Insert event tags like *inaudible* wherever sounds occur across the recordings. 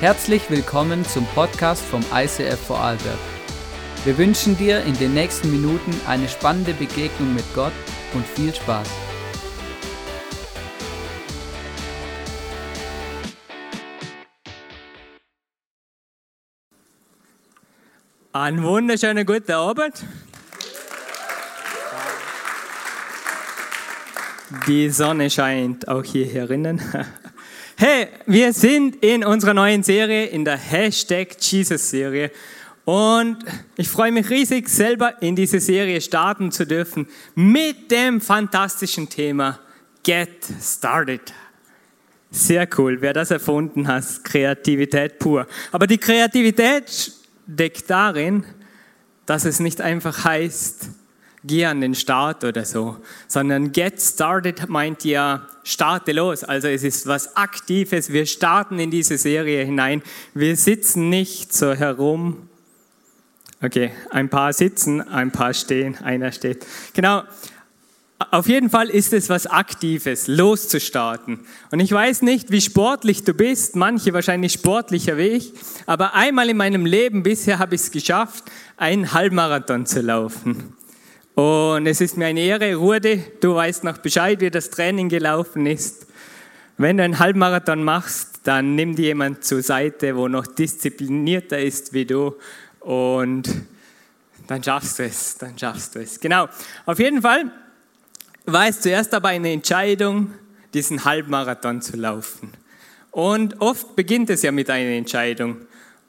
Herzlich willkommen zum Podcast vom ICF Vorarlberg. Wir wünschen dir in den nächsten Minuten eine spannende Begegnung mit Gott und viel Spaß. Einen wunderschönen guten Abend. Die Sonne scheint auch hier herinnen. Hey, wir sind in unserer neuen Serie, in der Hashtag Jesus-Serie. Und ich freue mich riesig, selber in diese Serie starten zu dürfen mit dem fantastischen Thema Get Started. Sehr cool, wer das erfunden hat, Kreativität pur. Aber die Kreativität steckt darin, dass es nicht einfach heißt, geh an den Start oder so, sondern get started meint ja, starte los. Also es ist was Aktives. Wir starten in diese Serie hinein. Wir sitzen nicht so herum. Okay, ein paar sitzen, ein paar stehen, einer steht. Genau. Auf jeden Fall ist es was Aktives, loszustarten. Und ich weiß nicht, wie sportlich du bist, manche wahrscheinlich sportlicher wie ich, aber einmal in meinem Leben bisher habe ich es geschafft, einen Halbmarathon zu laufen. Und es ist mir eine Ehre, Rudi, du weißt noch Bescheid, wie das Training gelaufen ist. Wenn du einen Halbmarathon machst, dann nimm dir jemand zur Seite, wo noch disziplinierter ist wie du und dann schaffst du es, dann schaffst du es. Genau. Auf jeden Fall war es zuerst aber eine Entscheidung, diesen Halbmarathon zu laufen. Und oft beginnt es ja mit einer Entscheidung.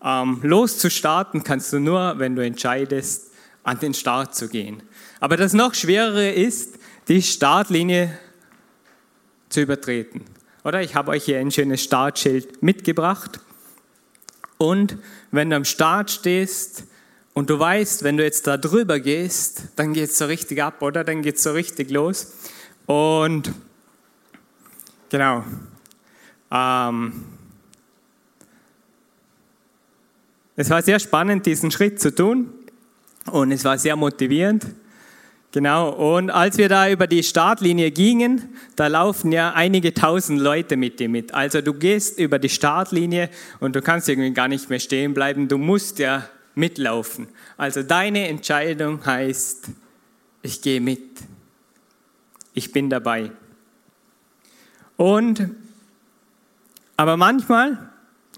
Ähm, loszustarten kannst du nur, wenn du entscheidest, an den Start zu gehen. Aber das noch schwerere ist, die Startlinie zu übertreten. Oder ich habe euch hier ein schönes Startschild mitgebracht. Und wenn du am Start stehst und du weißt, wenn du jetzt da drüber gehst, dann geht es so richtig ab, oder? Dann geht es so richtig los. Und genau. Ähm, es war sehr spannend, diesen Schritt zu tun. Und es war sehr motivierend. Genau, und als wir da über die Startlinie gingen, da laufen ja einige tausend Leute mit dir mit. Also du gehst über die Startlinie und du kannst irgendwie gar nicht mehr stehen bleiben, du musst ja mitlaufen. Also deine Entscheidung heißt, ich gehe mit, ich bin dabei. Und, aber manchmal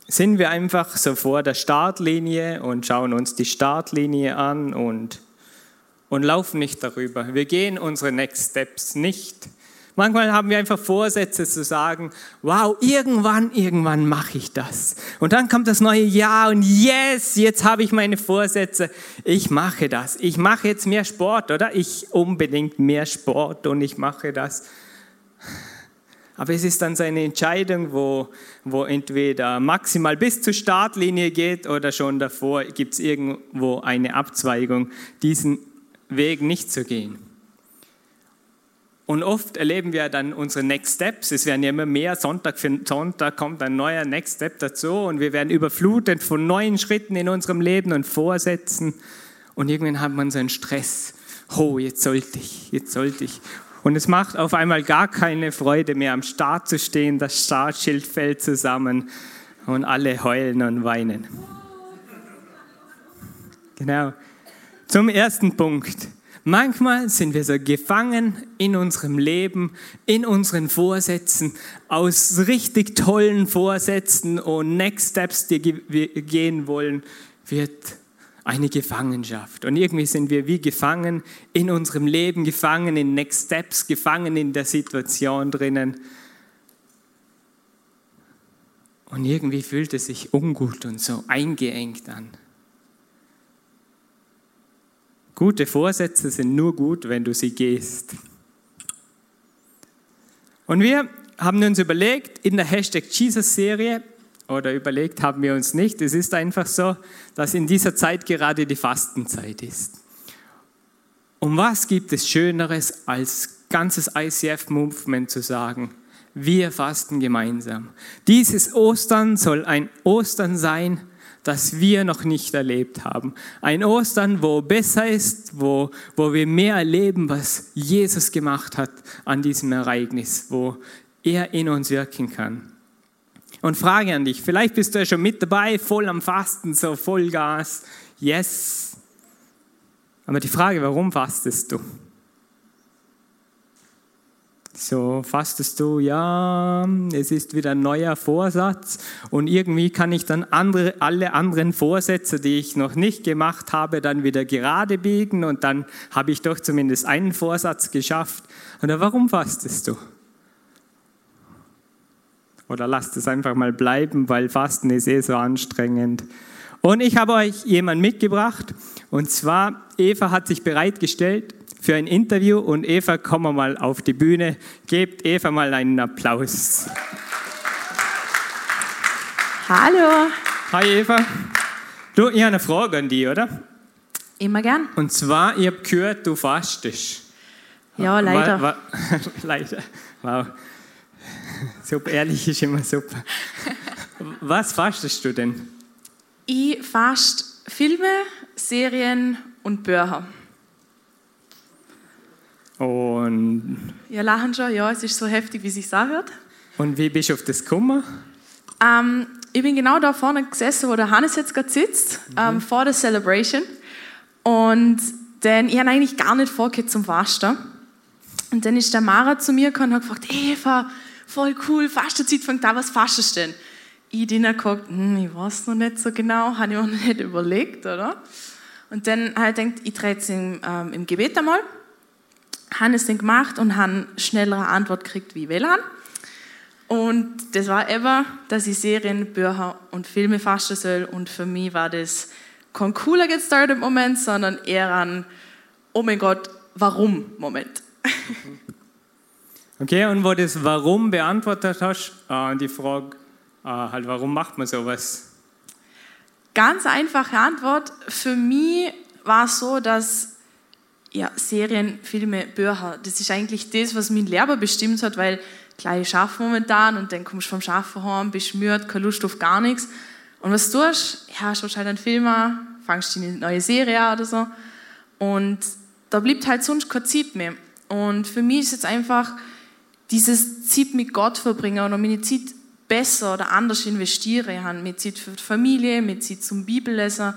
sind wir einfach so vor der Startlinie und schauen uns die Startlinie an und und laufen nicht darüber. Wir gehen unsere Next Steps nicht. Manchmal haben wir einfach Vorsätze zu sagen, wow, irgendwann, irgendwann mache ich das. Und dann kommt das neue Jahr und yes, jetzt habe ich meine Vorsätze. Ich mache das. Ich mache jetzt mehr Sport, oder? Ich unbedingt mehr Sport und ich mache das. Aber es ist dann so eine Entscheidung, wo, wo entweder maximal bis zur Startlinie geht oder schon davor gibt es irgendwo eine Abzweigung. Diesen Weg nicht zu gehen. Und oft erleben wir dann unsere Next Steps. Es werden ja immer mehr. Sonntag für Sonntag kommt ein neuer Next Step dazu und wir werden überflutet von neuen Schritten in unserem Leben und Vorsätzen. Und irgendwann hat man so einen Stress. Oh, jetzt sollte ich, jetzt sollte ich. Und es macht auf einmal gar keine Freude mehr, am Start zu stehen. Das Startschild fällt zusammen und alle heulen und weinen. Genau. Zum ersten Punkt. Manchmal sind wir so gefangen in unserem Leben, in unseren Vorsätzen, aus richtig tollen Vorsätzen und Next Steps, die wir gehen wollen, wird eine Gefangenschaft. Und irgendwie sind wir wie gefangen in unserem Leben, gefangen in Next Steps, gefangen in der Situation drinnen. Und irgendwie fühlt es sich ungut und so eingeengt an. Gute Vorsätze sind nur gut, wenn du sie gehst. Und wir haben uns überlegt, in der Hashtag Jesus-Serie, oder überlegt haben wir uns nicht, es ist einfach so, dass in dieser Zeit gerade die Fastenzeit ist. Und was gibt es Schöneres als ganzes ICF-Movement zu sagen, wir fasten gemeinsam. Dieses Ostern soll ein Ostern sein, das wir noch nicht erlebt haben. Ein Ostern, wo besser ist, wo, wo wir mehr erleben, was Jesus gemacht hat an diesem Ereignis, wo er in uns wirken kann. Und Frage an dich, vielleicht bist du ja schon mit dabei, voll am Fasten, so Vollgas, yes. Aber die Frage, warum fastest du? So fastest du, ja, es ist wieder ein neuer Vorsatz und irgendwie kann ich dann andere, alle anderen Vorsätze, die ich noch nicht gemacht habe, dann wieder gerade biegen und dann habe ich doch zumindest einen Vorsatz geschafft. Oder warum fastest du? Oder lasst es einfach mal bleiben, weil Fasten ist eh so anstrengend. Und ich habe euch jemanden mitgebracht und zwar Eva hat sich bereitgestellt für ein Interview und Eva, komm mal auf die Bühne. Gebt Eva mal einen Applaus. Hallo. Hi Eva. Du, ich habe eine Frage an dich, oder? Immer gern. Und zwar, ich habe gehört, du fastest. Ja, leider. Wa- wa- *laughs* leider. Wow. Super, ehrlich ist immer super. Was fastest du denn? Ich fast Filme, Serien und Bücher. Und, Ihr lachen schon, ja, es ist so heftig, wie es sich anhört. und wie bist du auf das gekommen? Ähm, ich bin genau da vorne gesessen, wo der Hannes jetzt gerade sitzt, ähm, vor der Celebration. Und dann, ich habe eigentlich gar nicht vorgehabt zum Fasten. Und dann ist der Mara zu mir gekommen und hat gefragt, Eva, voll cool, Fastenzeit fängt an, was fastest du denn? Ich dann geguckt, hm, ich weiß noch nicht so genau, habe ich mir *laughs* noch nicht überlegt, oder? Und dann habe ich gedacht, ich drehe es im, ähm, im Gebet einmal. Habe es dann gemacht und habe schnellere Antwort gekriegt wie WLAN. Und das war eben, dass ich Serien, Bücher und Filme fasten soll. Und für mich war das kein cooler Get Started Moment, sondern eher ein, oh mein Gott, warum Moment. Okay, und wo du das Warum beantwortet hast, äh, die Frage, äh, halt, warum macht man sowas? Ganz einfache Antwort. Für mich war es so, dass ja, Serien, Filme, Bücher, das ist eigentlich das, was mein Lehrer bestimmt hat, weil klar, ich arbeite momentan und dann kommst du vom Schaffen heim, bist müde, keine Lust auf gar nichts. Und was du tust, ja, schaust halt einen Film an, fangst eine neue Serie an oder so. Und da bleibt halt sonst keine Zeit mehr. Und für mich ist jetzt einfach dieses Zeit mit Gott verbringen oder meine Zeit besser oder anders investiere. Ich habe mehr Zeit für die Familie, mehr Zeit zum Bibellesen.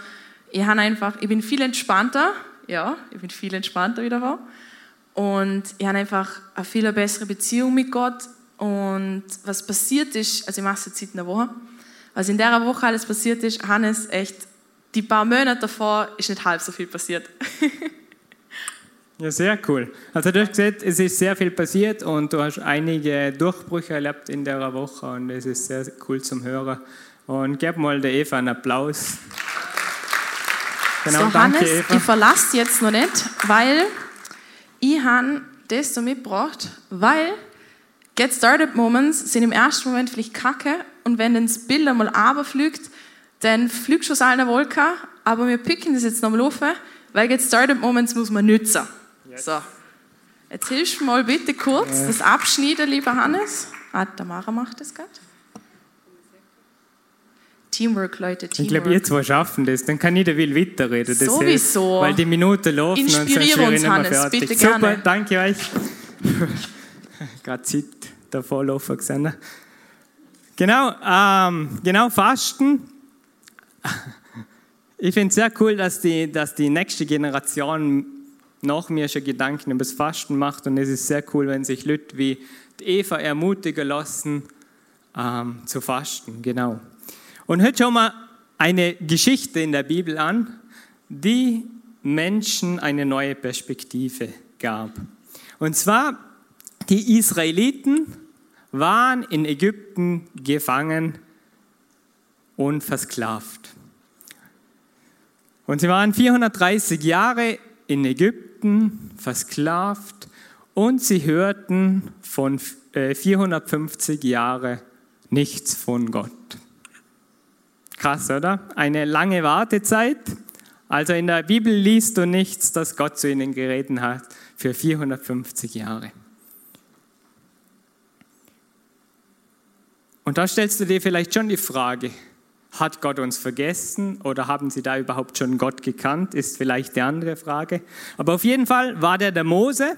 Ich, habe einfach, ich bin viel entspannter, ja, ich bin viel entspannter wieder war. Und ich habe einfach eine viel bessere Beziehung mit Gott. Und was passiert ist, also ich mache es jetzt seit einer Woche, was in der Woche alles passiert ist, Hannes, echt, die paar Monate davor ist nicht halb so viel passiert. *laughs* Ja, sehr cool. Also du hast gesehen, es ist sehr viel passiert und du hast einige Durchbrüche erlebt in der Woche und es ist sehr cool zum Hören. Und gib mal der Eva einen Applaus. Genau, so, danke Hannes, Eva. ich verlasse jetzt noch nicht, weil ich habe das so mitgebracht, weil Get Started Moments sind im ersten Moment vielleicht kacke und wenn das Bild einmal runterfliegt, dann fliegt schon aus einer Wolke, aber wir picken das jetzt nochmal auf, weil Get Started Moments muss man nützen. So, jetzt hilfst du mal bitte kurz das Abschneiden, lieber Hannes. Ah, der Mara macht das gerade. Teamwork, Leute, Teamwork. Ich glaube, ihr zwei schaffen das, dann kann jeder will weiterreden. Das Sowieso. Hilft, weil die Minuten laufen und sonst Inspirier wäre ich Hannes, fertig. bitte Super, gerne. danke euch. *laughs* Gerade Zeit davor laufen gesehen. Genau, ähm, genau, Fasten. Ich finde es sehr cool, dass die, dass die nächste Generation nach mir schon Gedanken über das Fasten macht und es ist sehr cool, wenn sich Leute wie Eva ermutigen lassen, ähm, zu fasten. Genau. Und hört schon mal eine Geschichte in der Bibel an, die Menschen eine neue Perspektive gab. Und zwar, die Israeliten waren in Ägypten gefangen und versklavt. Und sie waren 430 Jahre in Ägypten versklavt und sie hörten von äh, 450 Jahren nichts von Gott. Krass, oder? Eine lange Wartezeit. Also in der Bibel liest du nichts, dass Gott zu ihnen geredet hat für 450 Jahre. Und da stellst du dir vielleicht schon die Frage, hat Gott uns vergessen oder haben sie da überhaupt schon Gott gekannt, ist vielleicht die andere Frage. Aber auf jeden Fall war der der Mose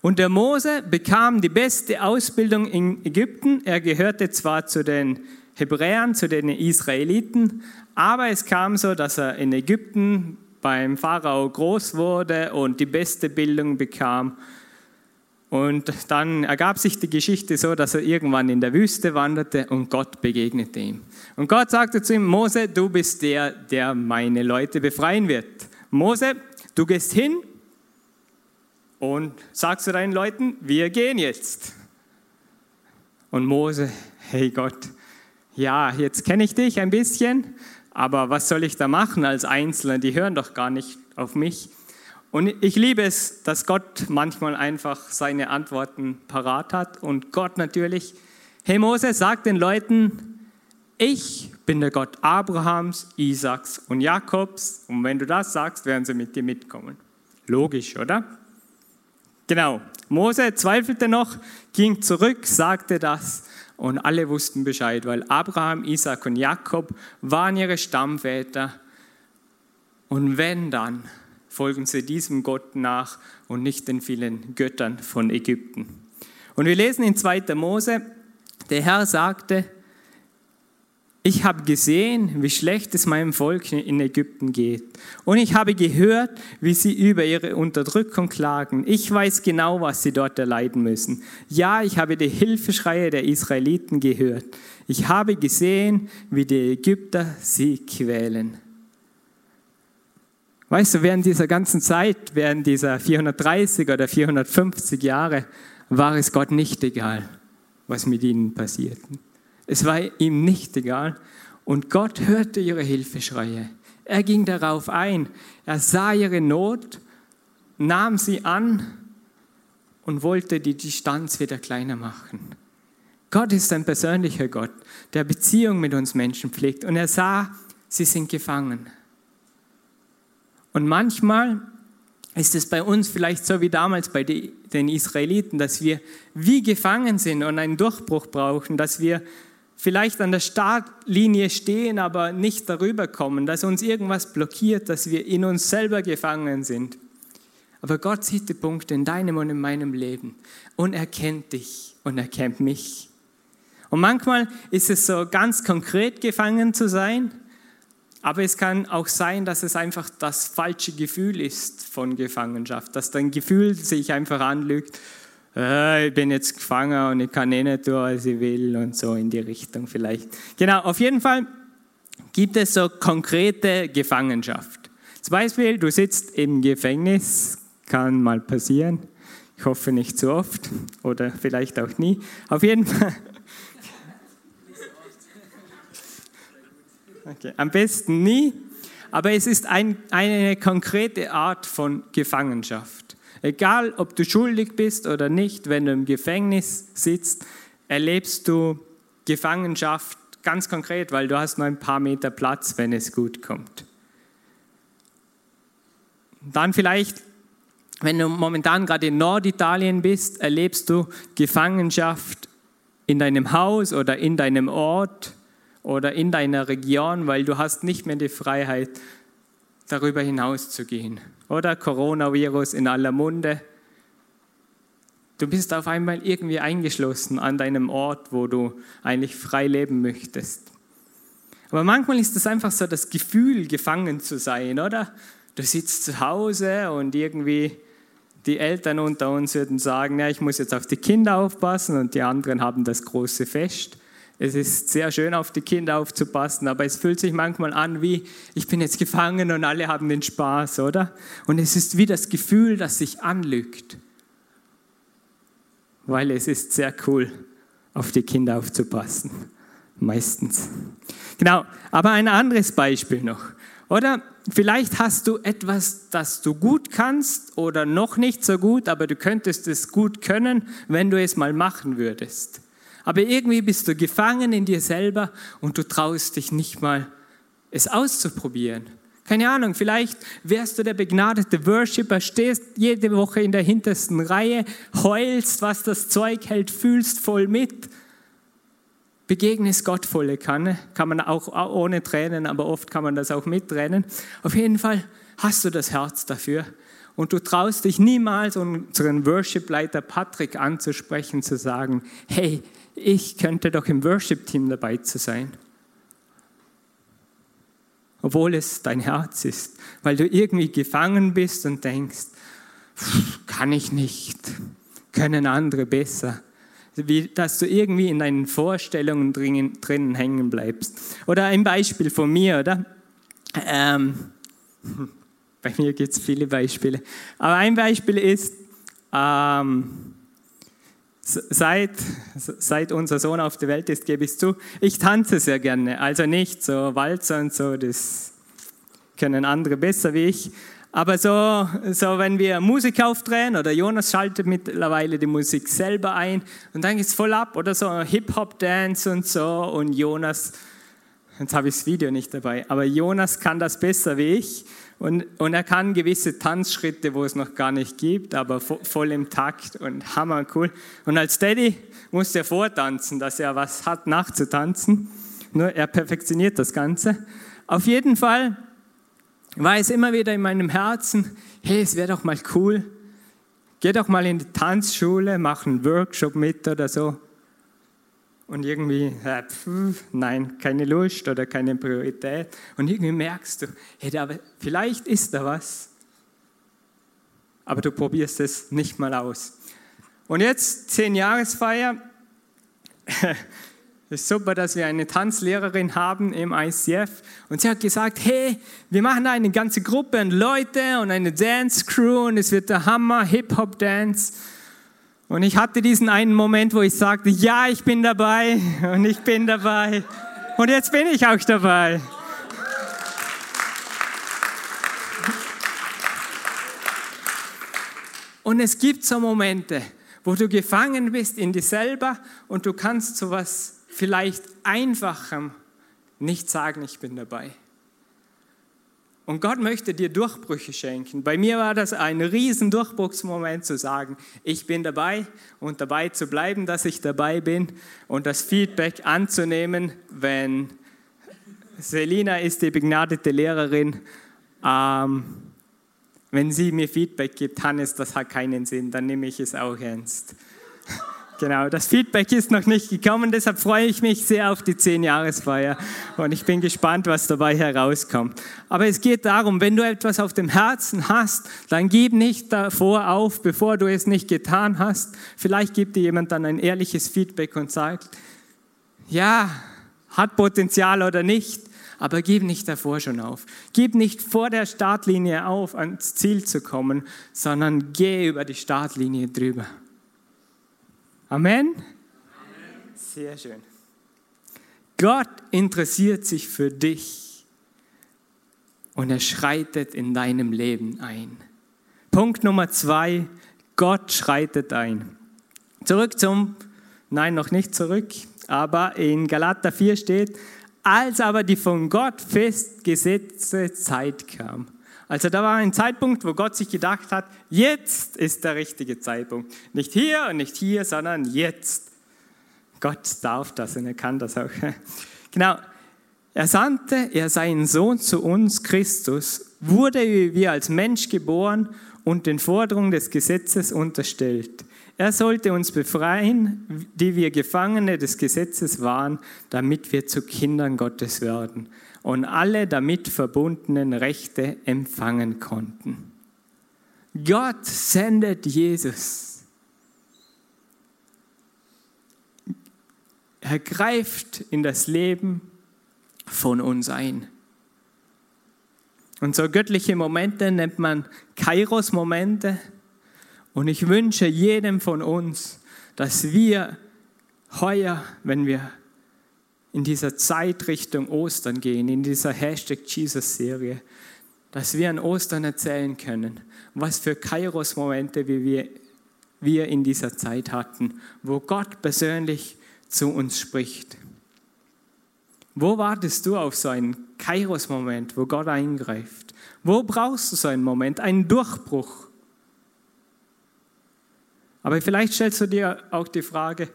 und der Mose bekam die beste Ausbildung in Ägypten. Er gehörte zwar zu den Hebräern, zu den Israeliten. Aber es kam so, dass er in Ägypten beim Pharao groß wurde und die beste Bildung bekam. Und dann ergab sich die Geschichte so, dass er irgendwann in der Wüste wanderte und Gott begegnete ihm. Und Gott sagte zu ihm, Mose, du bist der, der meine Leute befreien wird. Mose, du gehst hin und sagst zu deinen Leuten, wir gehen jetzt. Und Mose, hey Gott, ja, jetzt kenne ich dich ein bisschen, aber was soll ich da machen als Einzelner? Die hören doch gar nicht auf mich. Und ich liebe es, dass Gott manchmal einfach seine Antworten parat hat und Gott natürlich, hey Mose, sag den Leuten, ich bin der Gott Abrahams, Isaaks und Jakobs und wenn du das sagst, werden sie mit dir mitkommen. Logisch, oder? Genau. Mose zweifelte noch, ging zurück, sagte das und alle wussten Bescheid, weil Abraham, Isaac und Jakob waren ihre Stammväter. Und wenn dann, folgen sie diesem Gott nach und nicht den vielen Göttern von Ägypten. Und wir lesen in 2. Mose, der Herr sagte, ich habe gesehen, wie schlecht es meinem Volk in Ägypten geht. Und ich habe gehört, wie sie über ihre Unterdrückung klagen. Ich weiß genau, was sie dort erleiden müssen. Ja, ich habe die Hilfeschreie der Israeliten gehört. Ich habe gesehen, wie die Ägypter sie quälen. Weißt du, während dieser ganzen Zeit, während dieser 430 oder 450 Jahre, war es Gott nicht egal, was mit ihnen passiert. Es war ihm nicht egal. Und Gott hörte ihre Hilfeschreie. Er ging darauf ein. Er sah ihre Not, nahm sie an und wollte die Distanz wieder kleiner machen. Gott ist ein persönlicher Gott, der Beziehung mit uns Menschen pflegt. Und er sah, sie sind gefangen. Und manchmal ist es bei uns vielleicht so wie damals bei den Israeliten, dass wir wie gefangen sind und einen Durchbruch brauchen, dass wir vielleicht an der Startlinie stehen, aber nicht darüber kommen, dass uns irgendwas blockiert, dass wir in uns selber gefangen sind. Aber Gott sieht die Punkte in deinem und in meinem Leben und er kennt dich und er kennt mich. Und manchmal ist es so ganz konkret gefangen zu sein, aber es kann auch sein, dass es einfach das falsche Gefühl ist von Gefangenschaft, dass dein Gefühl sich einfach anlügt äh, ich bin jetzt gefangen und ich kann eh nicht tun, was ich will und so in die Richtung vielleicht. Genau, auf jeden Fall gibt es so konkrete Gefangenschaft. Zum Beispiel, du sitzt im Gefängnis, kann mal passieren. Ich hoffe nicht zu oft oder vielleicht auch nie. Auf jeden Fall. *laughs* Okay, am besten nie, aber es ist ein, eine konkrete Art von Gefangenschaft. Egal, ob du schuldig bist oder nicht, wenn du im Gefängnis sitzt, erlebst du Gefangenschaft ganz konkret, weil du hast nur ein paar Meter Platz, wenn es gut kommt. Dann vielleicht, wenn du momentan gerade in Norditalien bist, erlebst du Gefangenschaft in deinem Haus oder in deinem Ort oder in deiner Region, weil du hast nicht mehr die Freiheit, darüber hinaus zu gehen. Oder Coronavirus in aller Munde. Du bist auf einmal irgendwie eingeschlossen an deinem Ort, wo du eigentlich frei leben möchtest. Aber manchmal ist es einfach so das Gefühl, gefangen zu sein, oder? Du sitzt zu Hause und irgendwie die Eltern unter uns würden sagen, ja, ich muss jetzt auf die Kinder aufpassen und die anderen haben das große Fest. Es ist sehr schön, auf die Kinder aufzupassen, aber es fühlt sich manchmal an wie, ich bin jetzt gefangen und alle haben den Spaß, oder? Und es ist wie das Gefühl, das sich anlügt. Weil es ist sehr cool, auf die Kinder aufzupassen. Meistens. Genau, aber ein anderes Beispiel noch. Oder vielleicht hast du etwas, das du gut kannst oder noch nicht so gut, aber du könntest es gut können, wenn du es mal machen würdest. Aber irgendwie bist du gefangen in dir selber und du traust dich nicht mal, es auszuprobieren. Keine Ahnung, vielleicht wärst du der begnadete Worshipper, stehst jede Woche in der hintersten Reihe, heulst, was das Zeug hält, fühlst voll mit. Begegnest Gott volle Kanne, kann man auch ohne Tränen, aber oft kann man das auch mit Tränen. Auf jeden Fall hast du das Herz dafür und du traust dich niemals, unseren Worship-Leiter Patrick anzusprechen, zu sagen, hey, ich könnte doch im Worship-Team dabei zu sein. Obwohl es dein Herz ist, weil du irgendwie gefangen bist und denkst, kann ich nicht, können andere besser. Wie, dass du irgendwie in deinen Vorstellungen drinnen, drinnen hängen bleibst. Oder ein Beispiel von mir, oder? Ähm, *laughs* bei mir gibt es viele Beispiele. Aber ein Beispiel ist, ähm, seit, seit unser Sohn auf der Welt ist, gebe ich es zu, ich tanze sehr gerne. Also nicht so Walzer und so, das können andere besser wie ich. Aber so, so, wenn wir Musik aufdrehen oder Jonas schaltet mittlerweile die Musik selber ein und dann geht es voll ab oder so Hip-Hop-Dance und so und Jonas, jetzt habe ich das Video nicht dabei, aber Jonas kann das besser wie ich und, und er kann gewisse Tanzschritte, wo es noch gar nicht gibt, aber voll im Takt und hammer cool. Und als Daddy muss er vortanzen, dass er was hat nachzutanzen. Nur er perfektioniert das Ganze. Auf jeden Fall war es immer wieder in meinem Herzen, hey, es wäre doch mal cool, geh doch mal in die Tanzschule, mach einen Workshop mit oder so. Und irgendwie, äh, pf, nein, keine Lust oder keine Priorität. Und irgendwie merkst du, hey, da, vielleicht ist da was, aber du probierst es nicht mal aus. Und jetzt, zehn Jahresfeier, Es *laughs* ist super, dass wir eine Tanzlehrerin haben im ICF und sie hat gesagt, hey, wir machen eine ganze Gruppe und Leute und eine Dance Crew und es wird der Hammer Hip Hop Dance. Und ich hatte diesen einen Moment, wo ich sagte, ja, ich bin dabei und ich bin dabei und jetzt bin ich auch dabei. Und es gibt so Momente, wo du gefangen bist in dir selber und du kannst so was vielleicht einfachem nicht sagen, ich bin dabei. Und Gott möchte dir Durchbrüche schenken. Bei mir war das ein riesen Durchbruchsmoment zu sagen, ich bin dabei und dabei zu bleiben, dass ich dabei bin und das Feedback anzunehmen, wenn Selina ist die begnadete Lehrerin, ähm, wenn sie mir Feedback gibt, Hannes, das hat keinen Sinn, dann nehme ich es auch ernst. Genau, das Feedback ist noch nicht gekommen, deshalb freue ich mich sehr auf die 10-Jahresfeier und ich bin gespannt, was dabei herauskommt. Aber es geht darum, wenn du etwas auf dem Herzen hast, dann gib nicht davor auf, bevor du es nicht getan hast. Vielleicht gibt dir jemand dann ein ehrliches Feedback und sagt, ja, hat Potenzial oder nicht, aber gib nicht davor schon auf. Gib nicht vor der Startlinie auf, ans Ziel zu kommen, sondern geh über die Startlinie drüber. Amen? Amen? Sehr schön. Gott interessiert sich für dich und er schreitet in deinem Leben ein. Punkt Nummer zwei, Gott schreitet ein. Zurück zum, nein, noch nicht zurück, aber in Galater 4 steht, als aber die von Gott festgesetzte Zeit kam. Also da war ein Zeitpunkt, wo Gott sich gedacht hat, jetzt ist der richtige Zeitpunkt. Nicht hier und nicht hier, sondern jetzt. Gott darf das und er kann das auch. *laughs* Genau. Er sandte er seinen Sohn zu uns, Christus, wurde wie wir als Mensch geboren und den Forderungen des Gesetzes unterstellt. Er sollte uns befreien, die wir Gefangene des Gesetzes waren, damit wir zu Kindern Gottes werden und alle damit verbundenen Rechte empfangen konnten. Gott sendet Jesus. Er greift in das Leben von uns ein. Und so göttliche Momente nennt man Kairos-Momente. Und ich wünsche jedem von uns, dass wir heuer, wenn wir in dieser Zeit Richtung Ostern gehen, in dieser Hashtag Jesus-Serie, dass wir an Ostern erzählen können, was für Kairos-Momente wir, wir in dieser Zeit hatten, wo Gott persönlich zu uns spricht. Wo wartest du auf so einen Kairos-Moment, wo Gott eingreift? Wo brauchst du so einen Moment, einen Durchbruch? Aber vielleicht stellst du dir auch die Frage,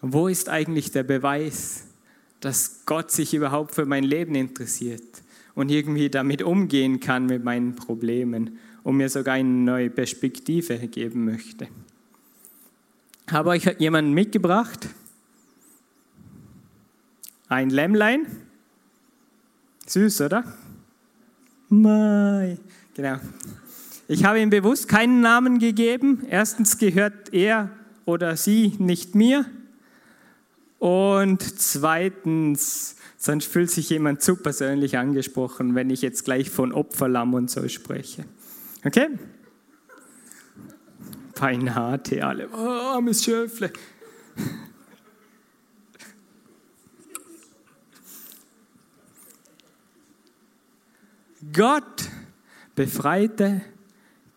wo ist eigentlich der Beweis, dass Gott sich überhaupt für mein Leben interessiert und irgendwie damit umgehen kann mit meinen Problemen und mir sogar eine neue Perspektive geben möchte. Habe euch jemanden mitgebracht? Ein Lämmlein? Süß, oder? Mai. Genau. Ich habe ihm bewusst keinen Namen gegeben. Erstens gehört er oder sie nicht mir. Und zweitens, sonst fühlt sich jemand zu persönlich angesprochen, wenn ich jetzt gleich von Opferlamm und so spreche. Okay? Peinate alle. Oh, armes Schöfle. Gott befreite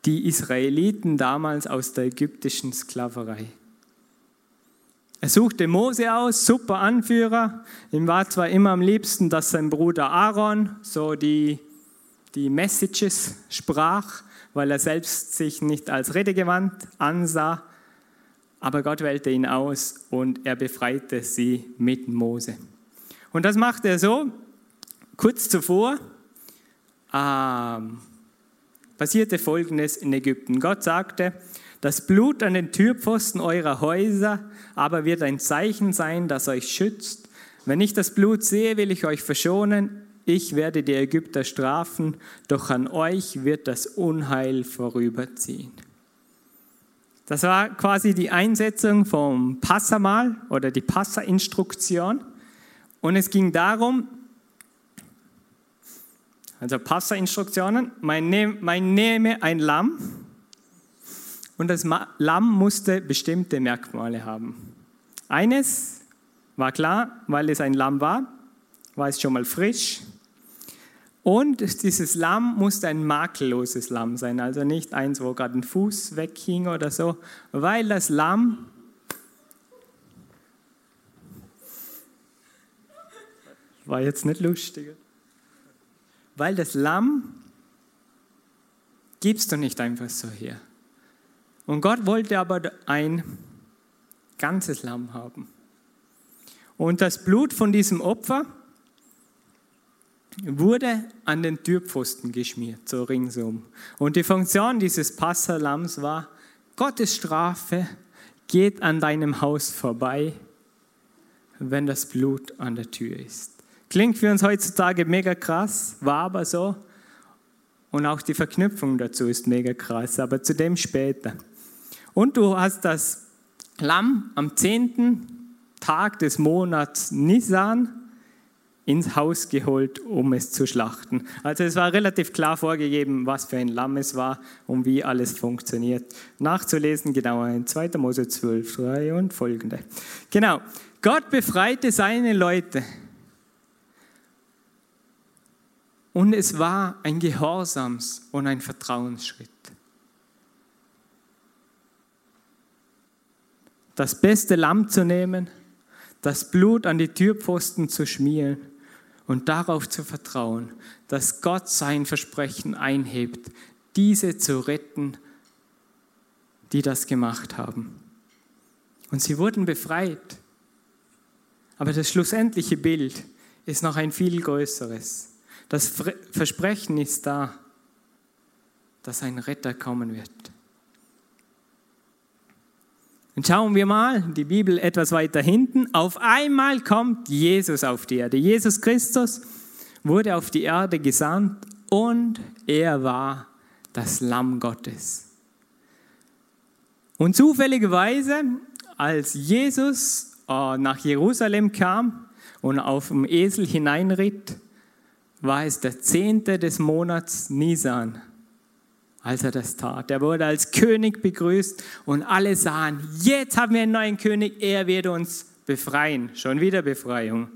die Israeliten damals aus der ägyptischen Sklaverei. Er suchte Mose aus, super Anführer. Ihm war zwar immer am liebsten, dass sein Bruder Aaron so die, die Messages sprach, weil er selbst sich nicht als redegewandt ansah. Aber Gott wählte ihn aus und er befreite sie mit Mose. Und das machte er so, kurz zuvor ähm, passierte Folgendes in Ägypten. Gott sagte, das Blut an den Türpfosten eurer Häuser aber wird ein Zeichen sein, das euch schützt. Wenn ich das Blut sehe, will ich euch verschonen. Ich werde die Ägypter strafen, doch an euch wird das Unheil vorüberziehen. Das war quasi die Einsetzung vom Passamal oder die Passa-Instruktion. Und es ging darum, also Passa-Instruktionen, man, nehm, man nehme ein Lamm und das Lamm musste bestimmte Merkmale haben. Eines war klar, weil es ein Lamm war, war es schon mal frisch. Und dieses Lamm musste ein makelloses Lamm sein, also nicht eins, wo gerade ein Fuß weghing oder so, weil das Lamm war jetzt nicht lustig weil das Lamm gibst du nicht einfach so her. Und Gott wollte aber ein ganzes Lamm haben. Und das Blut von diesem Opfer wurde an den Türpfosten geschmiert, so ringsum. Und die Funktion dieses Passalams war, Gottes Strafe geht an deinem Haus vorbei, wenn das Blut an der Tür ist. Klingt für uns heutzutage mega krass, war aber so. Und auch die Verknüpfung dazu ist mega krass, aber zu dem später. Und du hast das Lamm am zehnten Tag des Monats Nisan ins Haus geholt, um es zu schlachten. Also es war relativ klar vorgegeben, was für ein Lamm es war und wie alles funktioniert. Nachzulesen genauer in 2. Mose 12, 3 und folgende. Genau, Gott befreite seine Leute Und es war ein Gehorsams- und ein Vertrauensschritt. Das beste Lamm zu nehmen, das Blut an die Türpfosten zu schmieren und darauf zu vertrauen, dass Gott sein Versprechen einhebt, diese zu retten, die das gemacht haben. Und sie wurden befreit. Aber das schlussendliche Bild ist noch ein viel größeres. Das Versprechen ist da, dass ein Retter kommen wird. Und schauen wir mal die Bibel etwas weiter hinten. Auf einmal kommt Jesus auf die Erde. Jesus Christus wurde auf die Erde gesandt und er war das Lamm Gottes. Und zufälligerweise, als Jesus äh, nach Jerusalem kam und auf dem Esel hineinritt, war es der zehnte des Monats Nisan, als er das tat. Er wurde als König begrüßt und alle sahen, jetzt haben wir einen neuen König, er wird uns befreien. Schon wieder Befreiung.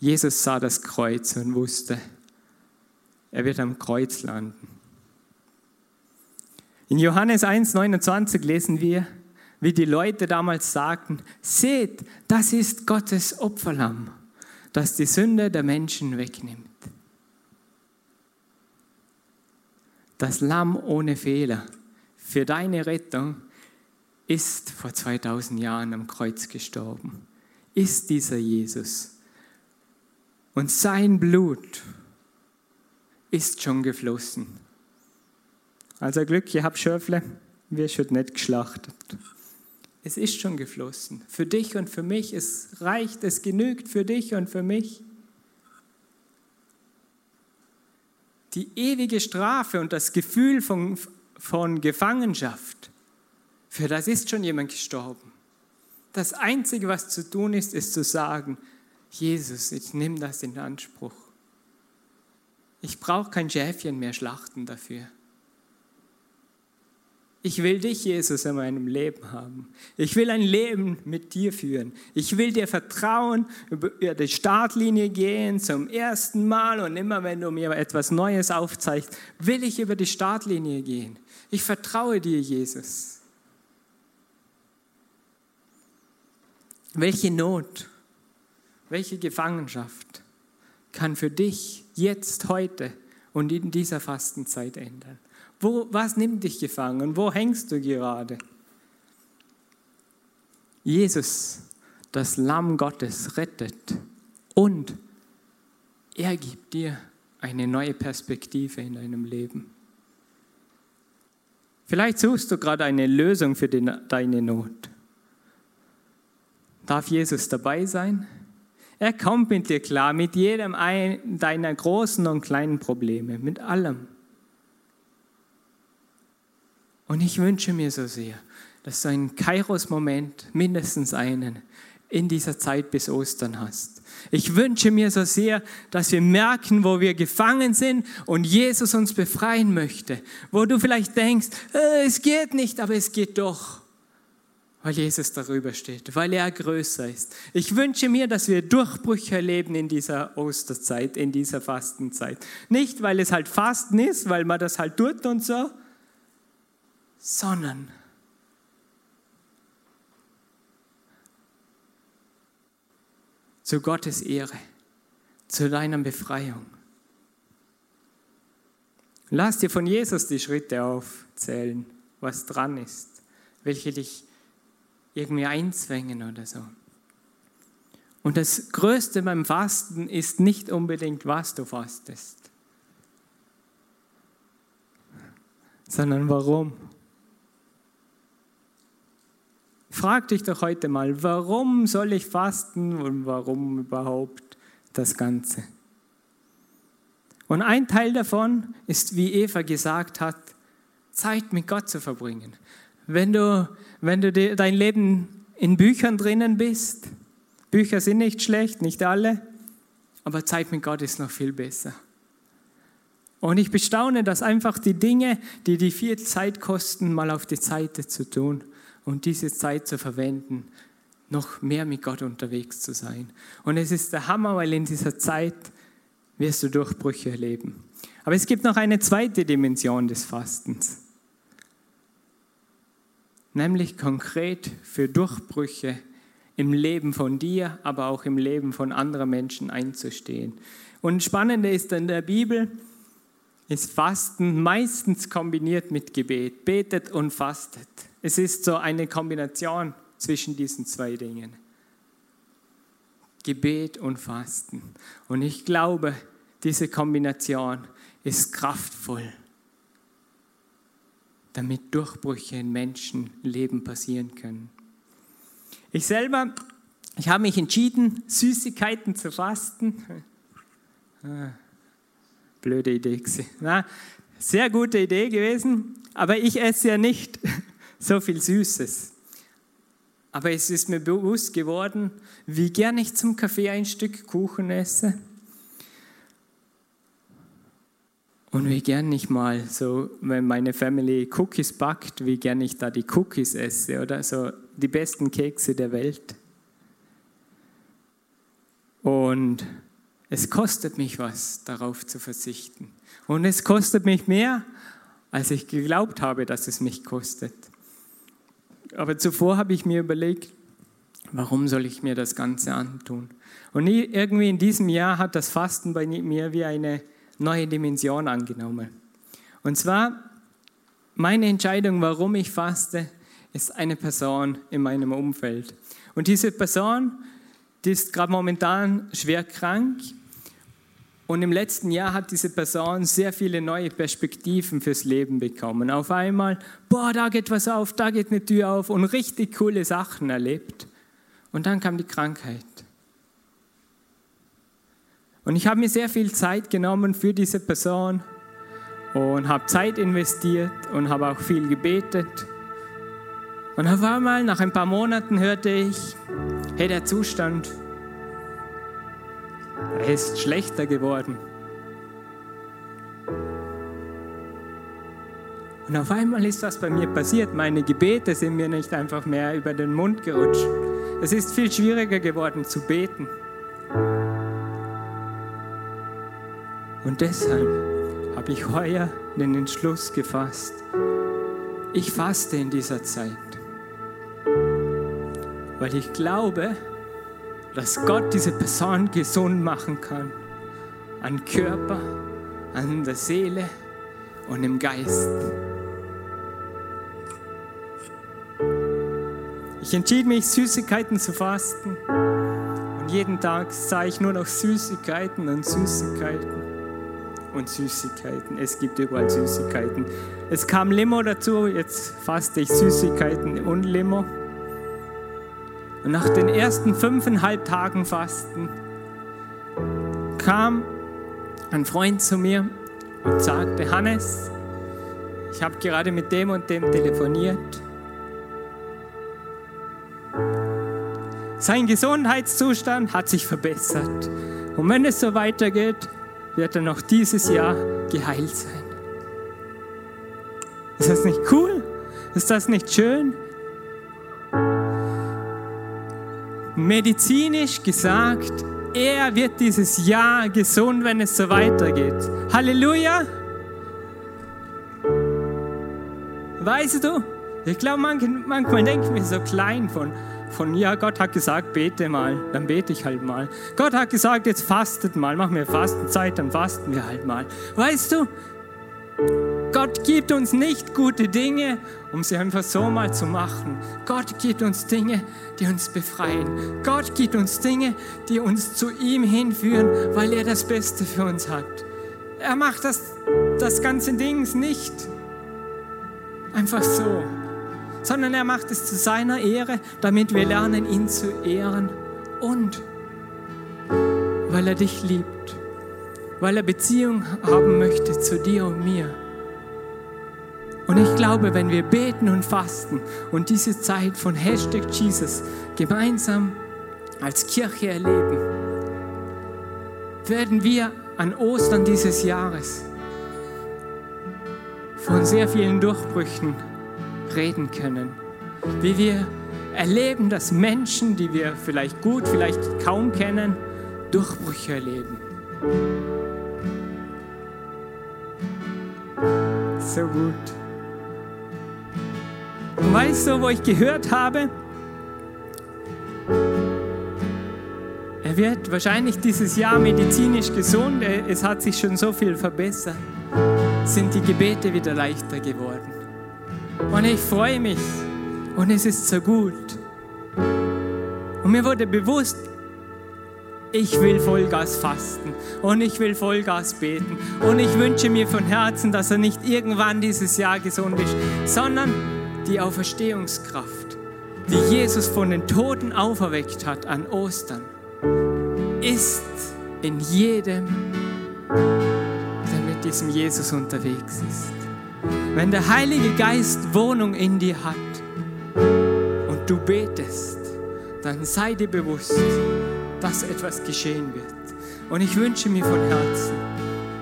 Jesus sah das Kreuz und wusste, er wird am Kreuz landen. In Johannes 1,29 lesen wir, wie die Leute damals sagten, seht, das ist Gottes Opferlamm das die Sünde der Menschen wegnimmt. Das Lamm ohne Fehler für deine Rettung ist vor 2000 Jahren am Kreuz gestorben. Ist dieser Jesus. Und sein Blut ist schon geflossen. Also Glück, ich habe Schöfle, wir schon nicht geschlachtet. Es ist schon geflossen. Für dich und für mich. Es reicht, es genügt für dich und für mich. Die ewige Strafe und das Gefühl von, von Gefangenschaft, für das ist schon jemand gestorben. Das Einzige, was zu tun ist, ist zu sagen, Jesus, ich nehme das in Anspruch. Ich brauche kein Schäfchen mehr schlachten dafür. Ich will dich, Jesus, in meinem Leben haben. Ich will ein Leben mit dir führen. Ich will dir vertrauen, über die Startlinie gehen zum ersten Mal und immer wenn du mir etwas Neues aufzeigst, will ich über die Startlinie gehen. Ich vertraue dir, Jesus. Welche Not, welche Gefangenschaft kann für dich jetzt, heute und in dieser Fastenzeit ändern? Wo, was nimmt dich gefangen? Wo hängst du gerade? Jesus, das Lamm Gottes, rettet und er gibt dir eine neue Perspektive in deinem Leben. Vielleicht suchst du gerade eine Lösung für die, deine Not. Darf Jesus dabei sein? Er kommt mit dir klar, mit jedem deiner großen und kleinen Probleme, mit allem. Und ich wünsche mir so sehr, dass du einen Kairos-Moment, mindestens einen, in dieser Zeit bis Ostern hast. Ich wünsche mir so sehr, dass wir merken, wo wir gefangen sind und Jesus uns befreien möchte. Wo du vielleicht denkst, äh, es geht nicht, aber es geht doch. Weil Jesus darüber steht, weil er größer ist. Ich wünsche mir, dass wir Durchbrüche erleben in dieser Osterzeit, in dieser Fastenzeit. Nicht, weil es halt Fasten ist, weil man das halt tut und so, sondern zu Gottes Ehre, zu deiner Befreiung. Lass dir von Jesus die Schritte aufzählen, was dran ist, welche dich irgendwie einzwängen oder so. Und das Größte beim Fasten ist nicht unbedingt, was du fastest, sondern warum. Frag dich doch heute mal, warum soll ich fasten und warum überhaupt das Ganze? Und ein Teil davon ist, wie Eva gesagt hat, Zeit mit Gott zu verbringen. Wenn du, wenn du dein Leben in Büchern drinnen bist, Bücher sind nicht schlecht, nicht alle, aber Zeit mit Gott ist noch viel besser. Und ich bestaune, dass einfach die Dinge, die die viel Zeit kosten, mal auf die Seite zu tun und diese Zeit zu verwenden, noch mehr mit Gott unterwegs zu sein. Und es ist der Hammer, weil in dieser Zeit wirst du Durchbrüche erleben. Aber es gibt noch eine zweite Dimension des Fastens, nämlich konkret für Durchbrüche im Leben von dir, aber auch im Leben von anderen Menschen einzustehen. Und spannende ist in der Bibel, ist Fasten meistens kombiniert mit Gebet. Betet und fastet. Es ist so eine Kombination zwischen diesen zwei Dingen. Gebet und Fasten. Und ich glaube, diese Kombination ist kraftvoll, damit Durchbrüche in Menschenleben passieren können. Ich selber, ich habe mich entschieden, Süßigkeiten zu fasten. Blöde Idee sehr gute Idee gewesen, aber ich esse ja nicht so viel Süßes. Aber es ist mir bewusst geworden, wie gern ich zum Kaffee ein Stück Kuchen esse. Und wie gern ich mal so, wenn meine Family Cookies backt, wie gern ich da die Cookies esse oder so die besten Kekse der Welt. Und es kostet mich was, darauf zu verzichten. Und es kostet mich mehr, als ich geglaubt habe, dass es mich kostet. Aber zuvor habe ich mir überlegt, warum soll ich mir das Ganze antun? Und irgendwie in diesem Jahr hat das Fasten bei mir wie eine neue Dimension angenommen. Und zwar, meine Entscheidung, warum ich faste, ist eine Person in meinem Umfeld. Und diese Person, die ist gerade momentan schwer krank Und im letzten Jahr hat diese Person sehr viele neue Perspektiven fürs Leben bekommen. Auf einmal, boah, da geht was auf, da geht eine Tür auf und richtig coole Sachen erlebt. Und dann kam die Krankheit. Und ich habe mir sehr viel Zeit genommen für diese Person und habe Zeit investiert und habe auch viel gebetet. Und auf einmal, nach ein paar Monaten, hörte ich, hey, der Zustand, er ist schlechter geworden. Und auf einmal ist was bei mir passiert. Meine Gebete sind mir nicht einfach mehr über den Mund gerutscht. Es ist viel schwieriger geworden zu beten. Und deshalb habe ich heuer den Entschluss gefasst, ich faste in dieser Zeit, weil ich glaube, dass Gott diese Person gesund machen kann, an Körper, an der Seele und im Geist. Ich entschied mich, Süßigkeiten zu fasten. Und jeden Tag sah ich nur noch Süßigkeiten und Süßigkeiten und Süßigkeiten. Es gibt überall Süßigkeiten. Es kam Limo dazu, jetzt faste ich Süßigkeiten und Limo. Und nach den ersten fünfeinhalb Tagen Fasten kam ein Freund zu mir und sagte, Hannes, ich habe gerade mit dem und dem telefoniert. Sein Gesundheitszustand hat sich verbessert. Und wenn es so weitergeht, wird er noch dieses Jahr geheilt sein. Ist das nicht cool? Ist das nicht schön? Medizinisch gesagt, er wird dieses Jahr gesund, wenn es so weitergeht. Halleluja! Weißt du, ich glaube, manchmal denken wir so klein von, von, ja, Gott hat gesagt, bete mal, dann bete ich halt mal. Gott hat gesagt, jetzt fastet mal, mach mir Fastenzeit, dann fasten wir halt mal. Weißt du, Gott gibt uns nicht gute Dinge, um sie einfach so mal zu machen. Gott gibt uns Dinge, die uns befreien. Gott gibt uns Dinge, die uns zu ihm hinführen, weil er das Beste für uns hat. Er macht das, das ganze Ding nicht einfach so sondern er macht es zu seiner Ehre, damit wir lernen, ihn zu ehren und weil er dich liebt, weil er Beziehung haben möchte zu dir und mir. Und ich glaube, wenn wir beten und fasten und diese Zeit von Hashtag Jesus gemeinsam als Kirche erleben, werden wir an Ostern dieses Jahres von sehr vielen Durchbrüchen reden können. Wie wir erleben, dass Menschen, die wir vielleicht gut, vielleicht kaum kennen, Durchbrüche erleben. So gut. Und weißt du, wo ich gehört habe? Er wird wahrscheinlich dieses Jahr medizinisch gesund. Es hat sich schon so viel verbessert. Sind die Gebete wieder leichter geworden. Und ich freue mich. Und es ist so gut. Und mir wurde bewusst, ich will Vollgas fasten und ich will Vollgas beten. Und ich wünsche mir von Herzen, dass er nicht irgendwann dieses Jahr gesund ist, sondern die Auferstehungskraft, die Jesus von den Toten auferweckt hat an Ostern, ist in jedem, der mit diesem Jesus unterwegs ist. Wenn der Heilige Geist Wohnung in dir hat und du betest, dann sei dir bewusst, dass etwas geschehen wird. Und ich wünsche mir von Herzen,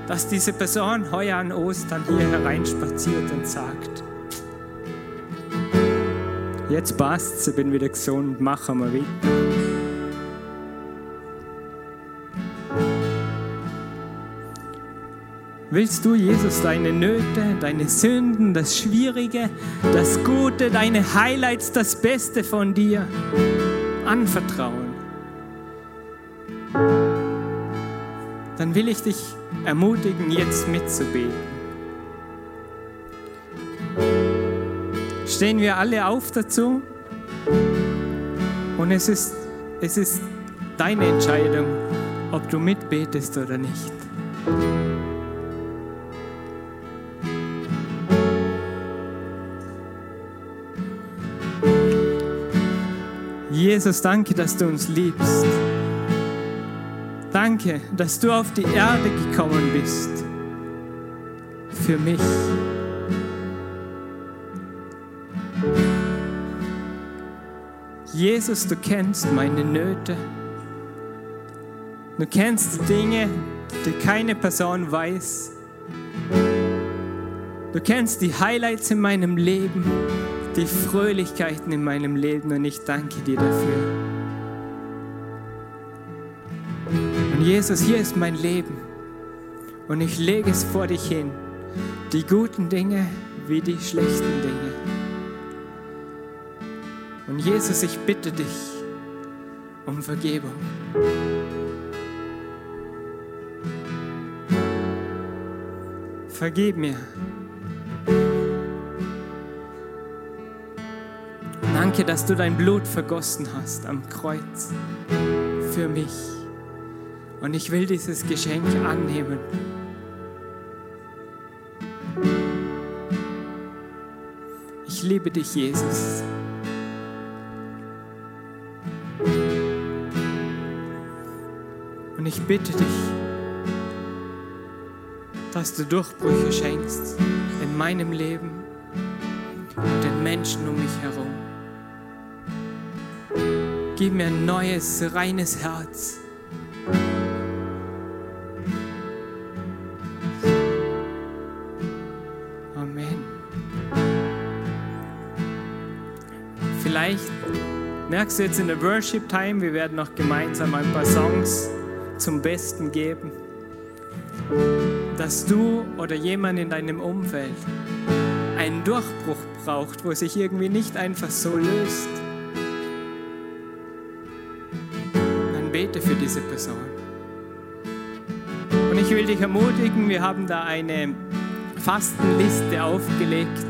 dass diese Person heuer an Ostern hier hereinspaziert und sagt, jetzt passt's, ich bin wieder gesund, machen wir weiter. Willst du, Jesus, deine Nöte, deine Sünden, das Schwierige, das Gute, deine Highlights, das Beste von dir anvertrauen? Dann will ich dich ermutigen, jetzt mitzubeten. Stehen wir alle auf dazu? Und es ist, es ist deine Entscheidung, ob du mitbetest oder nicht. Jesus, danke, dass du uns liebst. Danke, dass du auf die Erde gekommen bist. Für mich. Jesus, du kennst meine Nöte. Du kennst Dinge, die keine Person weiß. Du kennst die Highlights in meinem Leben, die Fröhlichkeiten in meinem Leben und ich danke dir dafür. Und Jesus, hier ist mein Leben und ich lege es vor dich hin, die guten Dinge wie die schlechten Dinge. Und Jesus, ich bitte dich um Vergebung. Vergib mir. Danke, dass du dein Blut vergossen hast am Kreuz für mich. Und ich will dieses Geschenk annehmen. Ich liebe dich, Jesus. Ich bitte dich, dass du Durchbrüche schenkst in meinem Leben und den Menschen um mich herum. Gib mir ein neues, reines Herz. Amen. Vielleicht merkst du jetzt in der Worship Time, wir werden noch gemeinsam ein paar Songs zum Besten geben, dass du oder jemand in deinem Umfeld einen Durchbruch braucht, wo sich irgendwie nicht einfach so löst. Dann bete für diese Person. Und ich will dich ermutigen, wir haben da eine Fastenliste aufgelegt,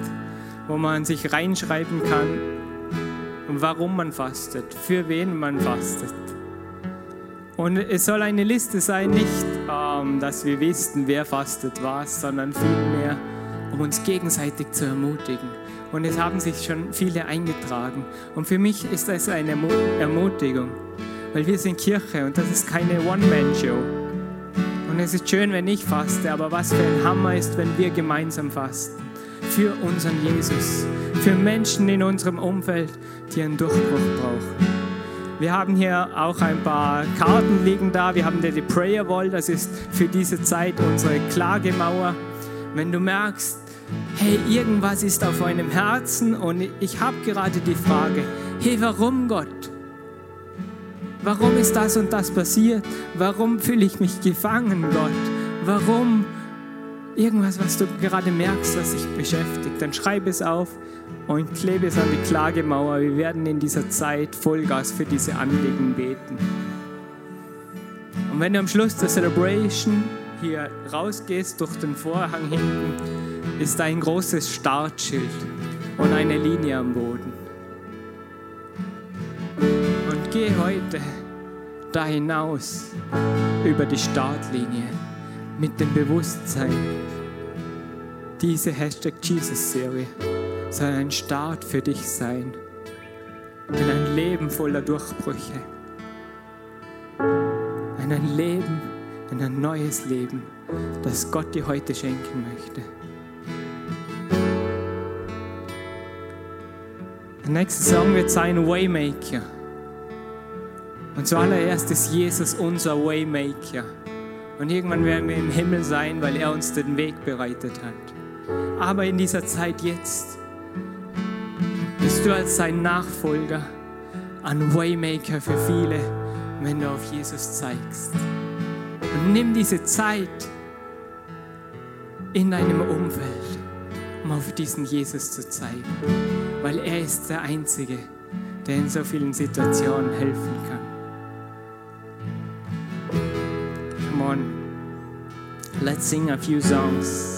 wo man sich reinschreiben kann, warum man fastet, für wen man fastet. Und es soll eine Liste sein, nicht, ähm, dass wir wissen, wer fastet was, sondern vielmehr, um uns gegenseitig zu ermutigen. Und es haben sich schon viele eingetragen. Und für mich ist das eine Ermutigung, weil wir sind Kirche und das ist keine One-Man-Show. Und es ist schön, wenn ich faste, aber was für ein Hammer ist, wenn wir gemeinsam fasten. Für unseren Jesus, für Menschen in unserem Umfeld, die einen Durchbruch brauchen. Wir haben hier auch ein paar Karten liegen da. Wir haben die Prayer Wall, das ist für diese Zeit unsere Klagemauer. Wenn du merkst, hey, irgendwas ist auf meinem Herzen und ich habe gerade die Frage, hey, warum Gott? Warum ist das und das passiert? Warum fühle ich mich gefangen, Gott? Warum irgendwas, was du gerade merkst, was dich beschäftigt? Dann schreib es auf und klebe es an die Klagemauer. Wir werden in dieser Zeit Vollgas für diese Anliegen beten. Und wenn du am Schluss der Celebration hier rausgehst durch den Vorhang hinten, ist ein großes Startschild und eine Linie am Boden. Und geh heute da hinaus über die Startlinie mit dem Bewusstsein, diese Hashtag Jesus-Serie soll ein Start für dich sein in ein Leben voller Durchbrüche, in ein Leben, in ein neues Leben, das Gott dir heute schenken möchte. Der nächste Song wird sein Waymaker. Und zuallererst ist Jesus unser Waymaker. Und irgendwann werden wir im Himmel sein, weil er uns den Weg bereitet hat. Aber in dieser Zeit jetzt du als sein Nachfolger ein Waymaker für viele, wenn du auf Jesus zeigst. Und nimm diese Zeit in deinem Umfeld, um auf diesen Jesus zu zeigen, weil er ist der Einzige, der in so vielen Situationen helfen kann. Come on, let's sing a few songs.